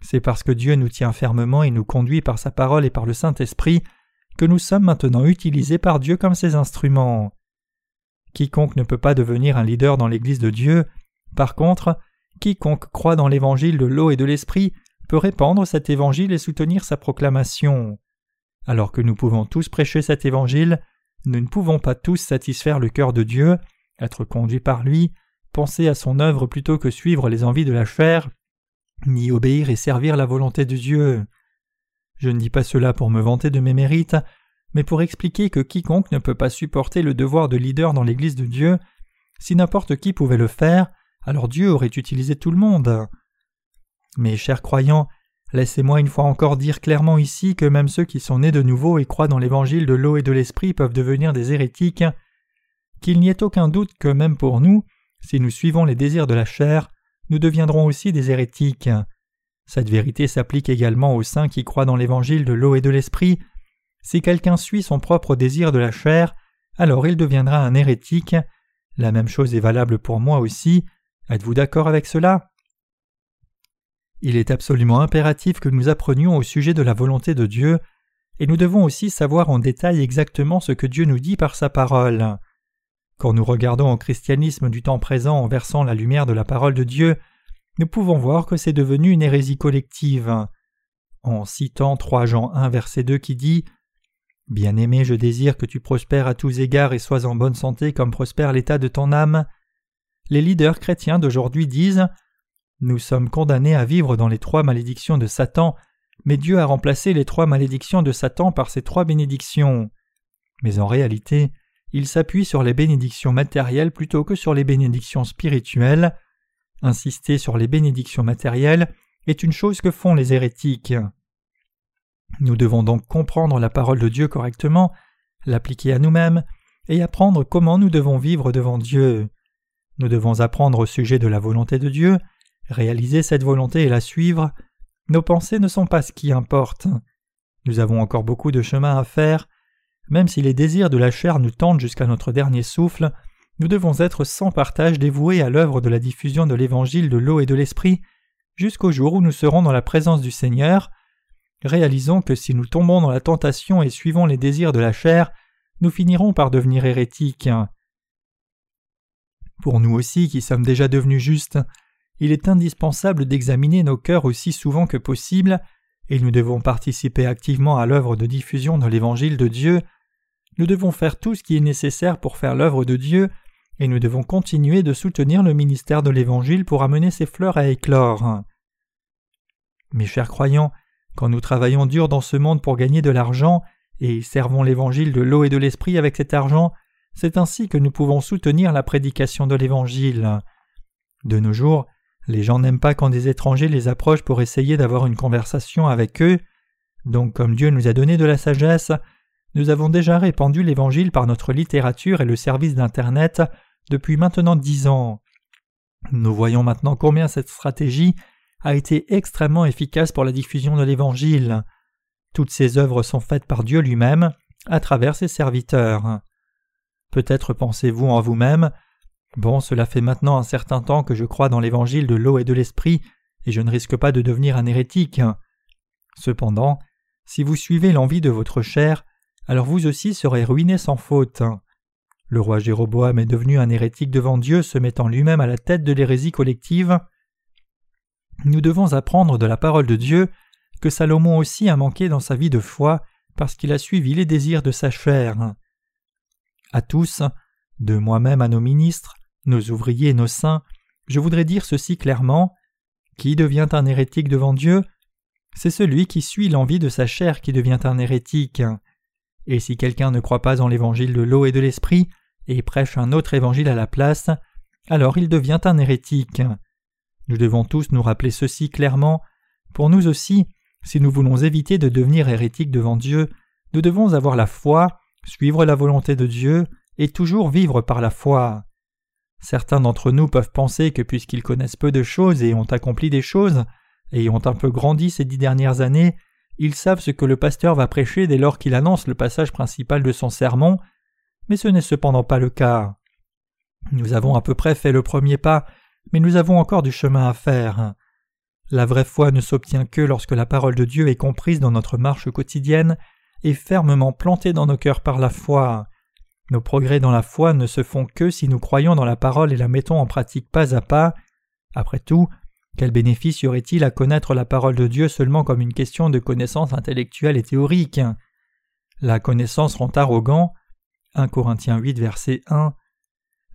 C'est parce que Dieu nous tient fermement et nous conduit par sa parole et par le Saint-Esprit que nous sommes maintenant utilisés par Dieu comme ses instruments. Quiconque ne peut pas devenir un leader dans l'Église de Dieu. Par contre, quiconque croit dans l'évangile de l'eau et de l'esprit peut répandre cet évangile et soutenir sa proclamation. Alors que nous pouvons tous prêcher cet évangile, nous ne pouvons pas tous satisfaire le cœur de Dieu, être conduits par lui, penser à son œuvre plutôt que suivre les envies de la chair, ni obéir et servir la volonté de Dieu. Je ne dis pas cela pour me vanter de mes mérites, mais pour expliquer que quiconque ne peut pas supporter le devoir de leader dans l'Église de Dieu, si n'importe qui pouvait le faire, alors Dieu aurait utilisé tout le monde. Mes chers croyants, laissez-moi une fois encore dire clairement ici que même ceux qui sont nés de nouveau et croient dans l'évangile de l'eau et de l'esprit peuvent devenir des hérétiques, qu'il n'y ait aucun doute que même pour nous, si nous suivons les désirs de la chair, nous deviendrons aussi des hérétiques. Cette vérité s'applique également aux saints qui croient dans l'évangile de l'eau et de l'esprit, si quelqu'un suit son propre désir de la chair, alors il deviendra un hérétique. La même chose est valable pour moi aussi. Êtes-vous d'accord avec cela? Il est absolument impératif que nous apprenions au sujet de la volonté de Dieu, et nous devons aussi savoir en détail exactement ce que Dieu nous dit par sa parole. Quand nous regardons au christianisme du temps présent en versant la lumière de la parole de Dieu, nous pouvons voir que c'est devenu une hérésie collective. En citant 3 Jean 1 verset 2 qui dit Bien-aimé, je désire que tu prospères à tous égards et sois en bonne santé comme prospère l'état de ton âme. Les leaders chrétiens d'aujourd'hui disent Nous sommes condamnés à vivre dans les trois malédictions de Satan, mais Dieu a remplacé les trois malédictions de Satan par ces trois bénédictions. Mais en réalité, il s'appuie sur les bénédictions matérielles plutôt que sur les bénédictions spirituelles. Insister sur les bénédictions matérielles est une chose que font les hérétiques. Nous devons donc comprendre la parole de Dieu correctement, l'appliquer à nous-mêmes, et apprendre comment nous devons vivre devant Dieu. Nous devons apprendre au sujet de la volonté de Dieu, réaliser cette volonté et la suivre. Nos pensées ne sont pas ce qui importe. Nous avons encore beaucoup de chemin à faire. Même si les désirs de la chair nous tentent jusqu'à notre dernier souffle, nous devons être sans partage dévoués à l'œuvre de la diffusion de l'évangile de l'eau et de l'esprit, jusqu'au jour où nous serons dans la présence du Seigneur, Réalisons que si nous tombons dans la tentation et suivons les désirs de la chair, nous finirons par devenir hérétiques. Pour nous aussi qui sommes déjà devenus justes, il est indispensable d'examiner nos cœurs aussi souvent que possible, et nous devons participer activement à l'œuvre de diffusion de l'Évangile de Dieu. Nous devons faire tout ce qui est nécessaire pour faire l'œuvre de Dieu, et nous devons continuer de soutenir le ministère de l'Évangile pour amener ses fleurs à éclore. Mes chers croyants, Quand nous travaillons dur dans ce monde pour gagner de l'argent et servons l'évangile de l'eau et de l'esprit avec cet argent, c'est ainsi que nous pouvons soutenir la prédication de l'évangile. De nos jours, les gens n'aiment pas quand des étrangers les approchent pour essayer d'avoir une conversation avec eux. Donc comme Dieu nous a donné de la sagesse, nous avons déjà répandu l'Évangile par notre littérature et le service d'Internet depuis maintenant dix ans. Nous voyons maintenant combien cette stratégie a été extrêmement efficace pour la diffusion de l'Évangile. Toutes ces œuvres sont faites par Dieu lui-même à travers ses serviteurs. Peut-être pensez-vous en vous-même Bon, cela fait maintenant un certain temps que je crois dans l'évangile de l'eau et de l'esprit, et je ne risque pas de devenir un hérétique. Cependant, si vous suivez l'envie de votre chair, alors vous aussi serez ruiné sans faute. Le roi Jéroboam est devenu un hérétique devant Dieu, se mettant lui-même à la tête de l'hérésie collective. Nous devons apprendre de la parole de Dieu que Salomon aussi a manqué dans sa vie de foi parce qu'il a suivi les désirs de sa chair. À tous, de moi-même à nos ministres, nos ouvriers nos saints, je voudrais dire ceci clairement. Qui devient un hérétique devant Dieu C'est celui qui suit l'envie de sa chair qui devient un hérétique. Et si quelqu'un ne croit pas en l'évangile de l'eau et de l'esprit, et prêche un autre évangile à la place, alors il devient un hérétique. Nous devons tous nous rappeler ceci clairement. Pour nous aussi, si nous voulons éviter de devenir hérétiques devant Dieu, nous devons avoir la foi, suivre la volonté de Dieu, et toujours vivre par la foi. Certains d'entre nous peuvent penser que puisqu'ils connaissent peu de choses et ont accompli des choses, et ont un peu grandi ces dix dernières années, ils savent ce que le pasteur va prêcher dès lors qu'il annonce le passage principal de son sermon, mais ce n'est cependant pas le cas. Nous avons à peu près fait le premier pas, mais nous avons encore du chemin à faire. La vraie foi ne s'obtient que lorsque la parole de Dieu est comprise dans notre marche quotidienne et fermement plantée dans nos cœurs par la foi. Nos progrès dans la foi ne se font que si nous croyons dans la parole et la mettons en pratique pas à pas. Après tout, quel bénéfice y aurait-il à connaître la parole de Dieu seulement comme une question de connaissance intellectuelle et théorique? La connaissance rend arrogant. 1 Corinthiens 8, verset 1.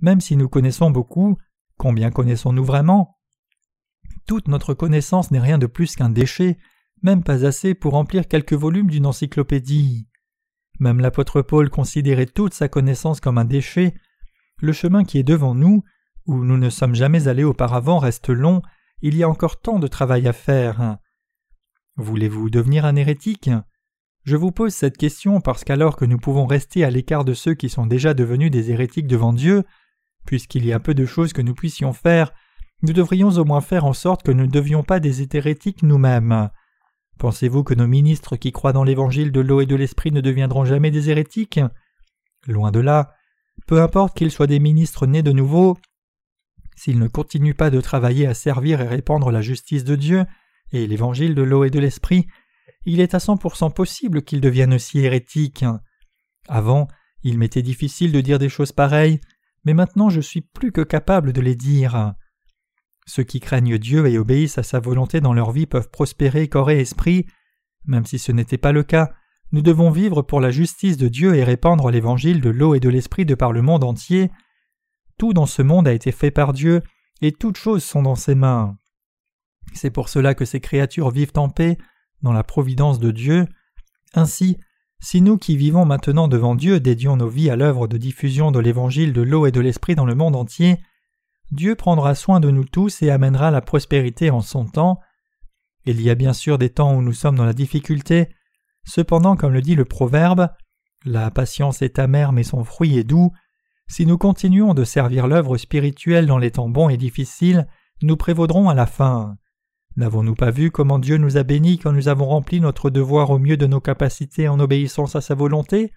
Même si nous connaissons beaucoup, combien connaissons-nous vraiment? Toute notre connaissance n'est rien de plus qu'un déchet, même pas assez pour remplir quelques volumes d'une encyclopédie. Même l'apôtre Paul considérait toute sa connaissance comme un déchet. Le chemin qui est devant nous, où nous ne sommes jamais allés auparavant, reste long, il y a encore tant de travail à faire. Voulez-vous devenir un hérétique? Je vous pose cette question parce qu'alors que nous pouvons rester à l'écart de ceux qui sont déjà devenus des hérétiques devant Dieu, puisqu'il y a peu de choses que nous puissions faire, nous devrions au moins faire en sorte que nous ne devions pas des hérétiques nous-mêmes. Pensez-vous que nos ministres qui croient dans l'évangile de l'eau et de l'esprit ne deviendront jamais des hérétiques? Loin de là. Peu importe qu'ils soient des ministres nés de nouveau, s'ils ne continuent pas de travailler à servir et répandre la justice de Dieu et l'évangile de l'eau et de l'esprit, il est à cent pour cent possible qu'ils deviennent aussi hérétiques. Avant, il m'était difficile de dire des choses pareilles, mais maintenant je suis plus que capable de les dire. Ceux qui craignent Dieu et obéissent à sa volonté dans leur vie peuvent prospérer corps et esprit. Même si ce n'était pas le cas, nous devons vivre pour la justice de Dieu et répandre l'évangile de l'eau et de l'esprit de par le monde entier. Tout dans ce monde a été fait par Dieu, et toutes choses sont dans ses mains. C'est pour cela que ces créatures vivent en paix, dans la providence de Dieu. Ainsi, si nous qui vivons maintenant devant Dieu dédions nos vies à l'œuvre de diffusion de l'évangile de l'eau et de l'esprit dans le monde entier, Dieu prendra soin de nous tous et amènera la prospérité en son temps. Il y a bien sûr des temps où nous sommes dans la difficulté, cependant comme le dit le proverbe, la patience est amère mais son fruit est doux. Si nous continuons de servir l'œuvre spirituelle dans les temps bons et difficiles, nous prévaudrons à la fin. N'avons-nous pas vu comment Dieu nous a bénis quand nous avons rempli notre devoir au mieux de nos capacités en obéissance à sa volonté?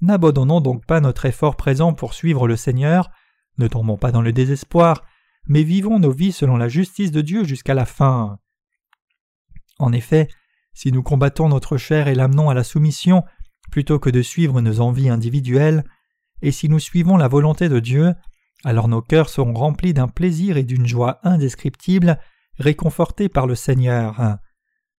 N'abandonnons donc pas notre effort présent pour suivre le Seigneur, ne tombons pas dans le désespoir, mais vivons nos vies selon la justice de Dieu jusqu'à la fin. En effet, si nous combattons notre chair et l'amenons à la soumission, plutôt que de suivre nos envies individuelles, et si nous suivons la volonté de Dieu, alors nos cœurs seront remplis d'un plaisir et d'une joie indescriptible, réconfortés par le Seigneur.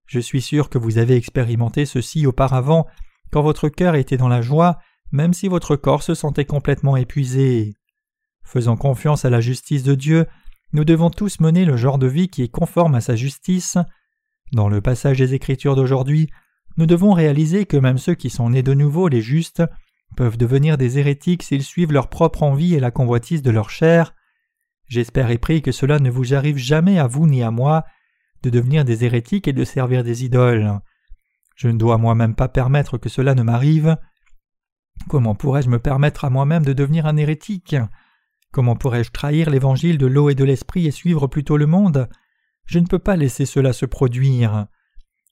Je suis sûr que vous avez expérimenté ceci auparavant, quand votre cœur était dans la joie, même si votre corps se sentait complètement épuisé. Faisant confiance à la justice de Dieu, nous devons tous mener le genre de vie qui est conforme à sa justice. Dans le passage des Écritures d'aujourd'hui, nous devons réaliser que même ceux qui sont nés de nouveau, les justes, peuvent devenir des hérétiques s'ils suivent leur propre envie et la convoitise de leur chair. J'espère et prie que cela ne vous arrive jamais à vous ni à moi de devenir des hérétiques et de servir des idoles. Je ne dois moi-même pas permettre que cela ne m'arrive. Comment pourrais-je me permettre à moi-même de devenir un hérétique? Comment pourrais-je trahir l'évangile de l'eau et de l'esprit et suivre plutôt le monde? Je ne peux pas laisser cela se produire.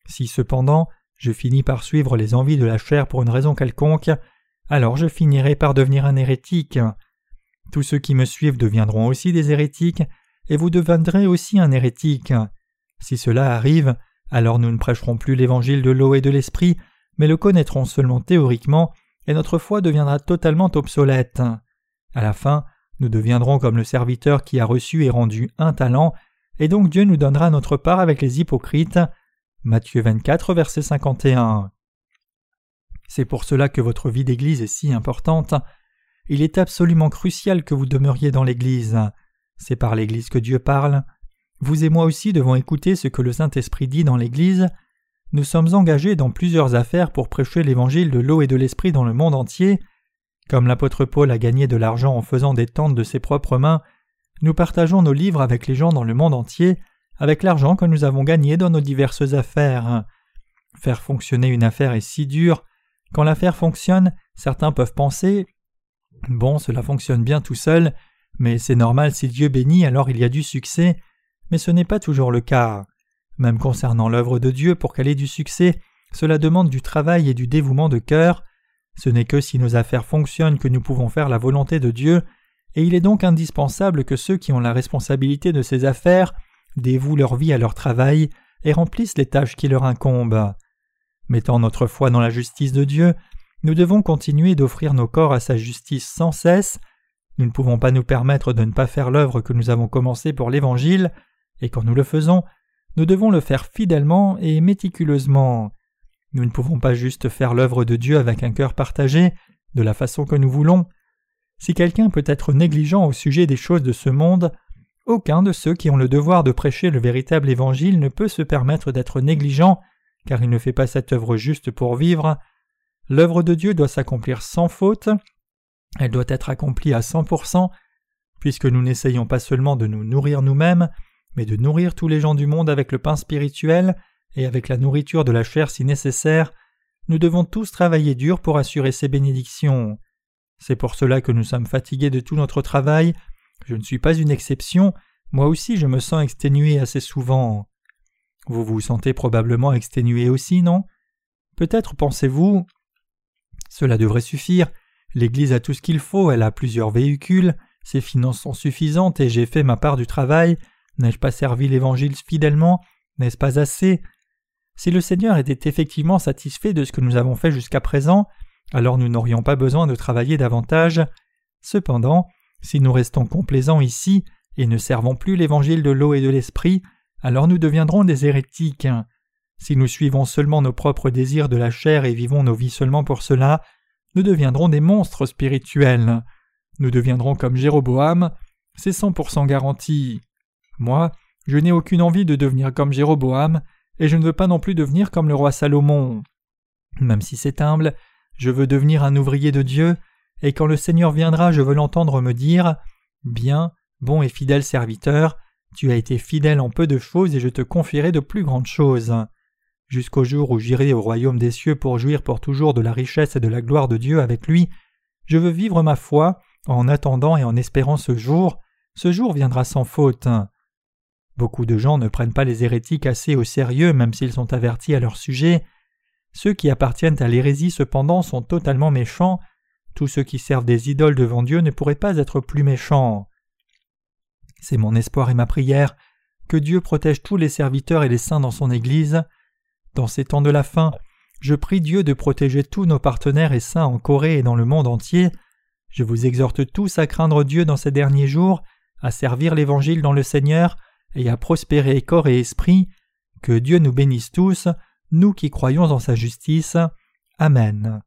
Si cependant je finis par suivre les envies de la chair pour une raison quelconque, alors je finirai par devenir un hérétique. Tous ceux qui me suivent deviendront aussi des hérétiques, et vous deviendrez aussi un hérétique. Si cela arrive, alors nous ne prêcherons plus l'évangile de l'eau et de l'esprit, mais le connaîtrons seulement théoriquement, et notre foi deviendra totalement obsolète. À la fin, nous deviendrons comme le serviteur qui a reçu et rendu un talent, et donc Dieu nous donnera notre part avec les hypocrites. Matthieu 24, verset 51. C'est pour cela que votre vie d'Église est si importante. Il est absolument crucial que vous demeuriez dans l'Église. C'est par l'Église que Dieu parle. Vous et moi aussi devons écouter ce que le Saint-Esprit dit dans l'Église. Nous sommes engagés dans plusieurs affaires pour prêcher l'évangile de l'eau et de l'esprit dans le monde entier. Comme l'apôtre Paul a gagné de l'argent en faisant des tentes de ses propres mains, nous partageons nos livres avec les gens dans le monde entier avec l'argent que nous avons gagné dans nos diverses affaires. Faire fonctionner une affaire est si dur. Quand l'affaire fonctionne, certains peuvent penser Bon, cela fonctionne bien tout seul, mais c'est normal si Dieu bénit, alors il y a du succès. Mais ce n'est pas toujours le cas. Même concernant l'œuvre de Dieu, pour qu'elle ait du succès, cela demande du travail et du dévouement de cœur. Ce n'est que si nos affaires fonctionnent que nous pouvons faire la volonté de Dieu, et il est donc indispensable que ceux qui ont la responsabilité de ces affaires dévouent leur vie à leur travail et remplissent les tâches qui leur incombent. Mettant notre foi dans la justice de Dieu, nous devons continuer d'offrir nos corps à sa justice sans cesse. Nous ne pouvons pas nous permettre de ne pas faire l'œuvre que nous avons commencée pour l'Évangile, et quand nous le faisons, nous devons le faire fidèlement et méticuleusement. Nous ne pouvons pas juste faire l'œuvre de Dieu avec un cœur partagé, de la façon que nous voulons. Si quelqu'un peut être négligent au sujet des choses de ce monde, aucun de ceux qui ont le devoir de prêcher le véritable Évangile ne peut se permettre d'être négligent, car il ne fait pas cette œuvre juste pour vivre. L'œuvre de Dieu doit s'accomplir sans faute, elle doit être accomplie à cent pour cent, puisque nous n'essayons pas seulement de nous nourrir nous-mêmes, mais de nourrir tous les gens du monde avec le pain spirituel et avec la nourriture de la chair si nécessaire, nous devons tous travailler dur pour assurer ces bénédictions. C'est pour cela que nous sommes fatigués de tout notre travail. Je ne suis pas une exception, moi aussi je me sens exténué assez souvent. Vous vous sentez probablement exténué aussi, non? Peut-être pensez-vous Cela devrait suffire, l'Église a tout ce qu'il faut, elle a plusieurs véhicules, ses finances sont suffisantes et j'ai fait ma part du travail, N'ai-je pas servi l'Évangile fidèlement? N'est-ce pas assez? Si le Seigneur était effectivement satisfait de ce que nous avons fait jusqu'à présent, alors nous n'aurions pas besoin de travailler davantage. Cependant, si nous restons complaisants ici et ne servons plus l'Évangile de l'eau et de l'Esprit, alors nous deviendrons des hérétiques. Si nous suivons seulement nos propres désirs de la chair et vivons nos vies seulement pour cela, nous deviendrons des monstres spirituels. Nous deviendrons comme Jéroboam, c'est cent pour cent garanti. Moi, je n'ai aucune envie de devenir comme Jéroboam, et je ne veux pas non plus devenir comme le roi Salomon. Même si c'est humble, je veux devenir un ouvrier de Dieu, et quand le Seigneur viendra, je veux l'entendre me dire Bien, bon et fidèle serviteur, tu as été fidèle en peu de choses et je te confierai de plus grandes choses. Jusqu'au jour où j'irai au royaume des cieux pour jouir pour toujours de la richesse et de la gloire de Dieu avec lui, je veux vivre ma foi en attendant et en espérant ce jour. Ce jour viendra sans faute. Beaucoup de gens ne prennent pas les hérétiques assez au sérieux même s'ils sont avertis à leur sujet. Ceux qui appartiennent à l'hérésie cependant sont totalement méchants. Tous ceux qui servent des idoles devant Dieu ne pourraient pas être plus méchants. C'est mon espoir et ma prière que Dieu protège tous les serviteurs et les saints dans son Église. Dans ces temps de la fin, je prie Dieu de protéger tous nos partenaires et saints en Corée et dans le monde entier. Je vous exhorte tous à craindre Dieu dans ces derniers jours, à servir l'Évangile dans le Seigneur, et à prospérer corps et esprit, que Dieu nous bénisse tous, nous qui croyons en sa justice. Amen.